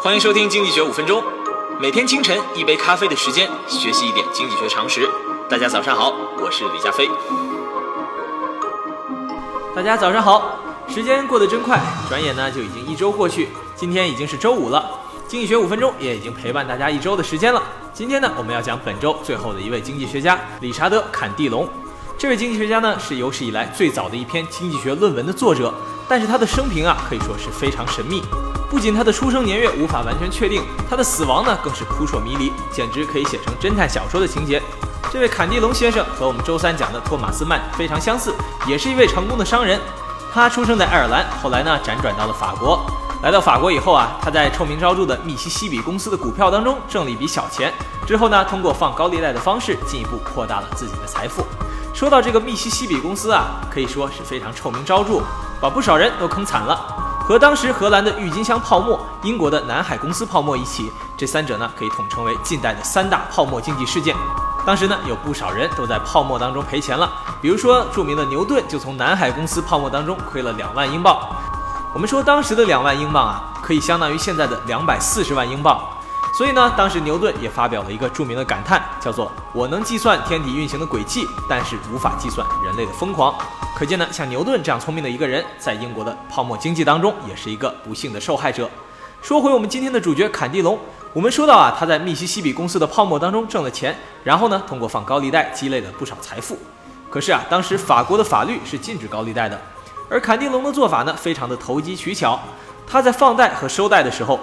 欢迎收听《经济学五分钟》，每天清晨一杯咖啡的时间，学习一点经济学常识。大家早上好，我是李佳飞。大家早上好，时间过得真快，转眼呢就已经一周过去，今天已经是周五了。经济学五分钟也已经陪伴大家一周的时间了。今天呢，我们要讲本周最后的一位经济学家理查德·坎蒂隆。这位经济学家呢，是有史以来最早的一篇经济学论文的作者，但是他的生平啊，可以说是非常神秘。不仅他的出生年月无法完全确定，他的死亡呢更是扑朔迷离，简直可以写成侦探小说的情节。这位坎蒂隆先生和我们周三讲的托马斯曼非常相似，也是一位成功的商人。他出生在爱尔兰，后来呢辗转到了法国。来到法国以后啊，他在臭名昭著的密西西比公司的股票当中挣了一笔小钱，之后呢通过放高利贷的方式进一步扩大了自己的财富。说到这个密西西比公司啊，可以说是非常臭名昭著，把不少人都坑惨了。和当时荷兰的郁金香泡沫、英国的南海公司泡沫一起，这三者呢可以统称为近代的三大泡沫经济事件。当时呢有不少人都在泡沫当中赔钱了，比如说著名的牛顿就从南海公司泡沫当中亏了两万英镑。我们说当时的两万英镑啊，可以相当于现在的两百四十万英镑。所以呢，当时牛顿也发表了一个著名的感叹，叫做“我能计算天体运行的轨迹，但是无法计算人类的疯狂”。可见呢，像牛顿这样聪明的一个人，在英国的泡沫经济当中，也是一个不幸的受害者。说回我们今天的主角坎蒂隆，我们说到啊，他在密西西比公司的泡沫当中挣了钱，然后呢，通过放高利贷积累了不少财富。可是啊，当时法国的法律是禁止高利贷的，而坎蒂隆的做法呢，非常的投机取巧，他在放贷和收贷的时候。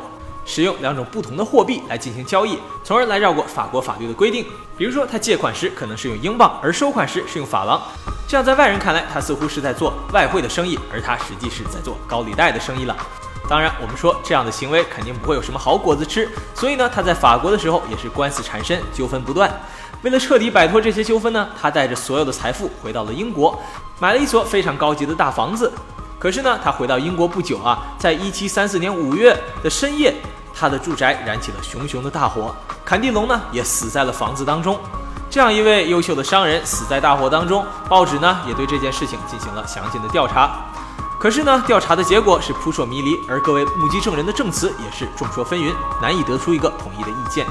使用两种不同的货币来进行交易，从而来绕过法国法律的规定。比如说，他借款时可能是用英镑，而收款时是用法郎。这样在外人看来，他似乎是在做外汇的生意，而他实际是在做高利贷的生意了。当然，我们说这样的行为肯定不会有什么好果子吃，所以呢，他在法国的时候也是官司缠身，纠纷不断。为了彻底摆脱这些纠纷呢，他带着所有的财富回到了英国，买了一所非常高级的大房子。可是呢，他回到英国不久啊，在一七三四年五月的深夜，他的住宅燃起了熊熊的大火，坎蒂隆呢也死在了房子当中。这样一位优秀的商人死在大火当中，报纸呢也对这件事情进行了详尽的调查。可是呢，调查的结果是扑朔迷离，而各位目击证人的证词也是众说纷纭，难以得出一个统一的意见。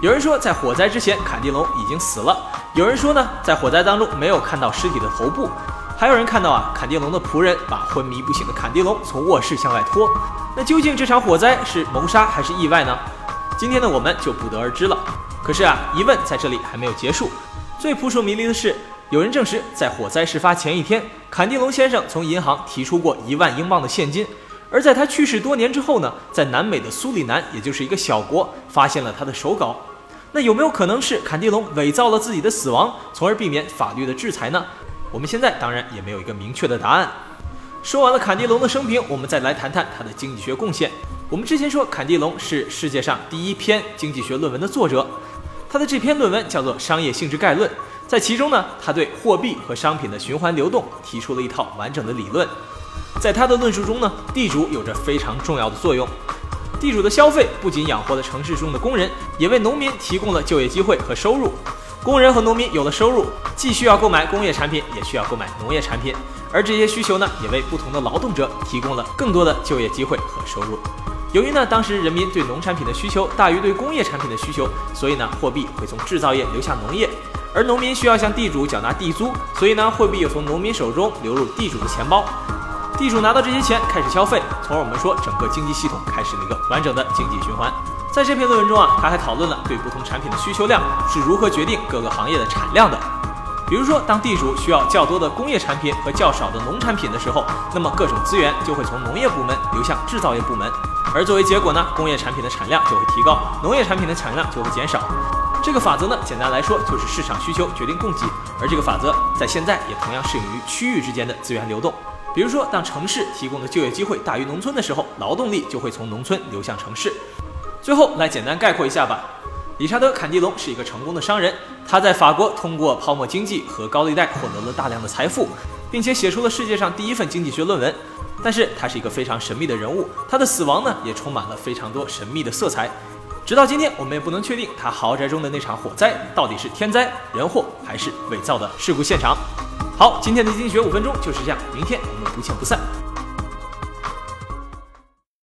有人说，在火灾之前，坎蒂隆已经死了；有人说呢，在火灾当中没有看到尸体的头部。还有人看到啊，坎蒂隆的仆人把昏迷不醒的坎蒂隆从卧室向外拖。那究竟这场火灾是谋杀还是意外呢？今天的我们就不得而知了。可是啊，疑问在这里还没有结束。最扑朔迷离的是，有人证实，在火灾事发前一天，坎蒂隆先生从银行提出过一万英镑的现金。而在他去世多年之后呢，在南美的苏里南，也就是一个小国，发现了他的手稿。那有没有可能是坎蒂隆伪造了自己的死亡，从而避免法律的制裁呢？我们现在当然也没有一个明确的答案。说完了坎蒂隆的生平，我们再来谈谈他的经济学贡献。我们之前说坎蒂隆是世界上第一篇经济学论文的作者，他的这篇论文叫做《商业性质概论》。在其中呢，他对货币和商品的循环流动提出了一套完整的理论。在他的论述中呢，地主有着非常重要的作用。地主的消费不仅养活了城市中的工人，也为农民提供了就业机会和收入。工人和农民有了收入，既需要购买工业产品，也需要购买农业产品，而这些需求呢，也为不同的劳动者提供了更多的就业机会和收入。由于呢，当时人民对农产品的需求大于对工业产品的需求，所以呢，货币会从制造业流向农业，而农民需要向地主缴纳地租，所以呢，货币又从农民手中流入地主的钱包。地主拿到这些钱开始消费，从而我们说整个经济系统开始了一个完整的经济循环。在这篇论文中啊，他还讨论了对不同产品的需求量是如何决定各个行业的产量的。比如说，当地主需要较多的工业产品和较少的农产品的时候，那么各种资源就会从农业部门流向制造业部门，而作为结果呢，工业产品的产量就会提高，农业产品的产量就会减少。这个法则呢，简单来说就是市场需求决定供给，而这个法则在现在也同样适用于区域之间的资源流动。比如说，当城市提供的就业机会大于农村的时候，劳动力就会从农村流向城市。最后来简单概括一下吧。理查德·坎蒂隆是一个成功的商人，他在法国通过泡沫经济和高利贷获得了大量的财富，并且写出了世界上第一份经济学论文。但是他是一个非常神秘的人物，他的死亡呢也充满了非常多神秘的色彩。直到今天，我们也不能确定他豪宅中的那场火灾到底是天灾人祸还是伪造的事故现场。好，今天的经济学五分钟就是这样，明天我们不见不散。